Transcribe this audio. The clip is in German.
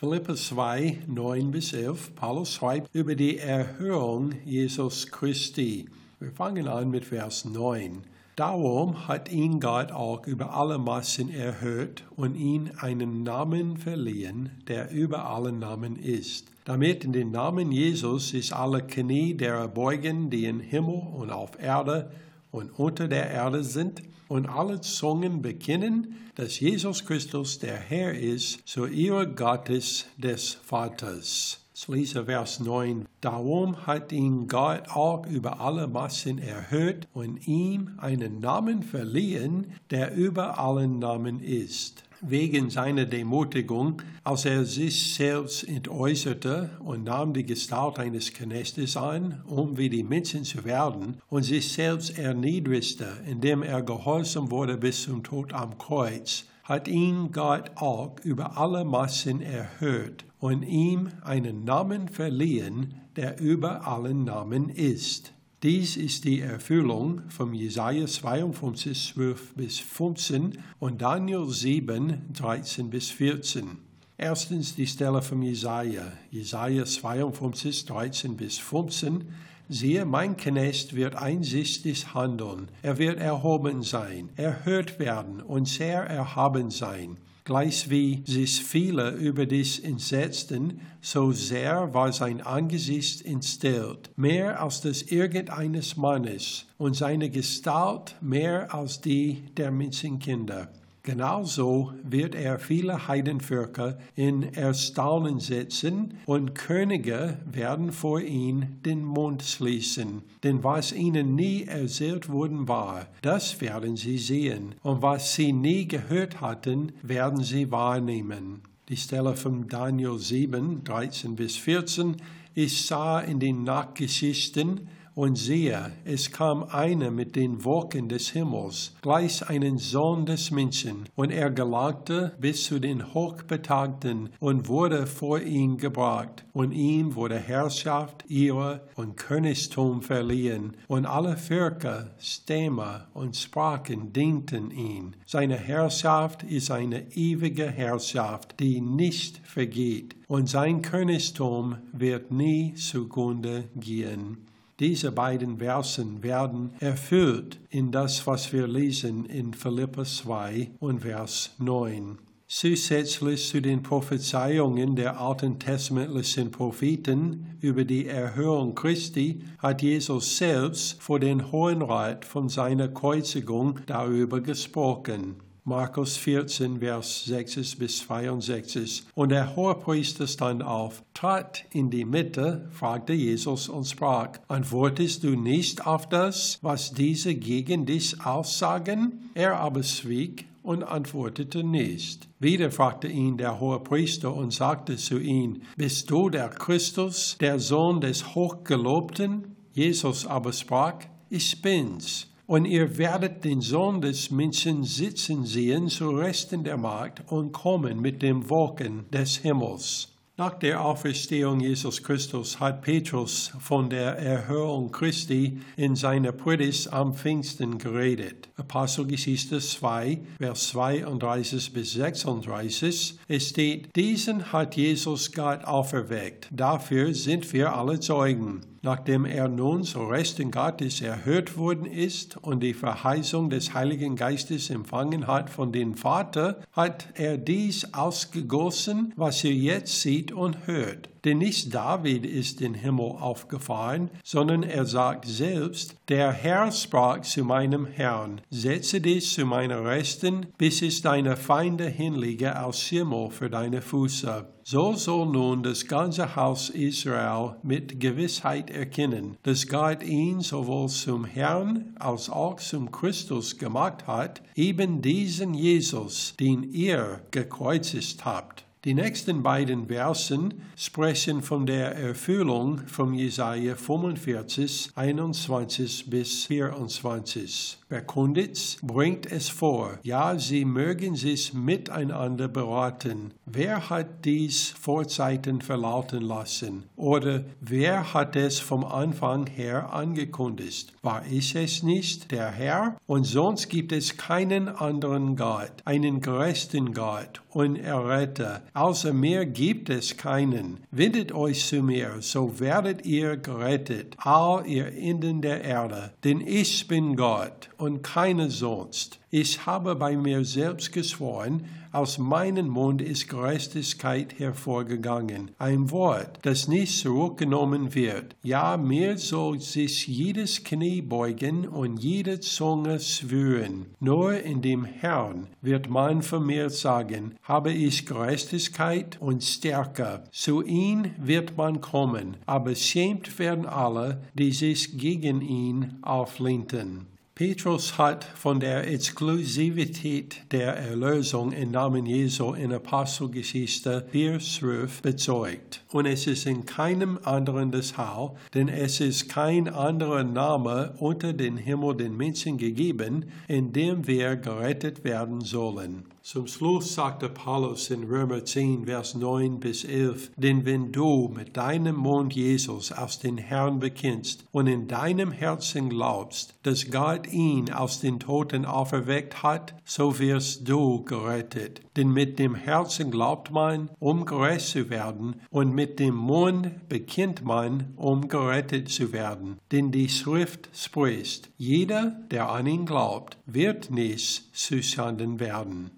Philippa 2, 9 bis 11. Paulus schreibt über die Erhörung Jesus Christi. Wir fangen an mit Vers 9. Darum hat ihn Gott auch über alle Massen erhört und ihm einen Namen verliehen, der über alle Namen ist. Damit in den Namen Jesus sich alle Knie derer beugen, die im Himmel und auf Erde und unter der Erde sind, und alle Zungen bekennen, dass Jesus Christus der Herr ist, zur Ehre Gottes des Vaters. Ich lese Vers 9. Darum hat ihn Gott auch über alle Massen erhört und ihm einen Namen verliehen, der über allen Namen ist wegen seiner Demutigung, als er sich selbst entäußerte und nahm die Gestalt eines Knechtes an, um wie die Menschen zu werden, und sich selbst erniedrigte, indem er gehorsam wurde bis zum Tod am Kreuz, hat ihn Gott auch über alle Massen erhört und ihm einen Namen verliehen, der über allen Namen ist dies ist die Erfüllung von Jesaja 52, 12 bis 15 und Daniel 7, 13 bis 14. Erstens die Stelle von Jesaja, Jesaja 52, 13 bis 15. Siehe, mein Knecht wird einsichtig handeln, er wird erhoben sein, erhört werden und sehr erhaben sein. Gleich wie sich viele über dies entsetzten, so sehr war sein Angesicht entstellt, mehr als das irgendeines Mannes, und seine Gestalt mehr als die der Menschenkinder. Genauso wird er viele Heidenvölker in Erstaunen setzen und Könige werden vor ihn den Mund schließen. Denn was ihnen nie erzählt worden war, das werden sie sehen. Und was sie nie gehört hatten, werden sie wahrnehmen. Die Stelle von Daniel 7, 13 bis 14. Ich sah in den Nachtgeschichten, und siehe, es kam einer mit den Wolken des Himmels, gleich einen Sohn des Menschen, und er gelangte bis zu den Hochbetagten und wurde vor ihn gebracht. Und ihm wurde Herrschaft, Ehre und Königtum verliehen, und alle Völker, Stämme und Sprachen dienten ihm. Seine Herrschaft ist eine ewige Herrschaft, die nicht vergeht, und sein Königtum wird nie zugrunde gehen. Diese beiden Versen werden erfüllt in das, was wir lesen in Philippa 2 und Vers 9. Zusätzlich zu den Prophezeiungen der alten testamentlichen Propheten über die Erhörung Christi hat Jesus selbst vor den Hohen Rat von seiner Kreuzigung darüber gesprochen. Markus 14, Vers 6 bis 62. Und der Hohepriester stand auf, trat in die Mitte, fragte Jesus und sprach, antwortest du nicht auf das, was diese gegen dich aussagen? Er aber schwieg und antwortete nicht. Wieder fragte ihn der Hohepriester und sagte zu ihm, Bist du der Christus, der Sohn des Hochgelobten? Jesus aber sprach, Ich bin's und ihr werdet den Sohn des Menschen sitzen sehen zu Resten der Macht und kommen mit dem Wolken des Himmels. Nach der Auferstehung Jesus Christus hat Petrus von der Erhörung Christi in seiner Predigt am Pfingsten geredet. Apostelgeschichte 2, Vers 32 bis 36. Es steht, diesen hat Jesus Gott auferweckt. Dafür sind wir alle Zeugen. Nachdem er nun zu Rechten Gottes erhört worden ist und die Verheißung des Heiligen Geistes empfangen hat von dem Vater, hat er dies ausgegossen, was er jetzt sieht und hört. Denn nicht David ist in den Himmel aufgefahren, sondern er sagt selbst, der Herr sprach zu meinem Herrn, setze dich zu meiner Rechten, bis ich deine Feinde hinlege als Schimmel für deine Füße. So soll nun das ganze Haus Israel mit Gewissheit erkennen, dass Gott ihn sowohl zum Herrn als auch zum Christus gemacht hat, eben diesen Jesus, den ihr gekreuzigt habt. Die nächsten beiden Versen sprechen von der Erfüllung von Jesaja 45, 21 bis 24. verkündigt's, bringt es vor. Ja, sie mögen sich miteinander beraten. Wer hat dies Vorzeiten verlauten lassen? Oder wer hat es vom Anfang her angekündigt? War ich es nicht, der Herr? Und sonst gibt es keinen anderen Gott, einen gerechten Gott und Erretter. Außer mir gibt es keinen. Wendet euch zu mir, so werdet ihr gerettet, all ihr Enden der Erde. Denn ich bin Gott und keiner sonst. Ich habe bei mir selbst geschworen, aus meinem Mund ist Gerechtigkeit hervorgegangen. Ein Wort, das nicht zurückgenommen wird. Ja, mir soll sich jedes Knie beugen und jede Zunge schwören. Nur in dem Herrn wird man von mir sagen, habe ich Gerechtigkeit und Stärke. Zu ihm wird man kommen, aber schämt werden alle, die sich gegen ihn auflehnten. Petrus hat von der Exklusivität der Erlösung im Namen Jesu in Apostelgeschichte 4,12 bezeugt. Und es ist in keinem anderen das Hau, denn es ist kein anderer Name unter den Himmel den Menschen gegeben, in dem wir gerettet werden sollen. Zum Schluss sagte Paulus in Römer 10, Vers 9 bis 11, denn wenn du mit deinem Mund Jesus aus den Herrn bekennst und in deinem Herzen glaubst, dass Gott ihn aus den Toten auferweckt hat, so wirst du gerettet. Denn mit dem Herzen glaubt man, um gerecht zu werden, und mit dem Mund bekennt man, um gerettet zu werden. Denn die Schrift spricht, jeder, der an ihn glaubt, wird nicht zu Schanden werden.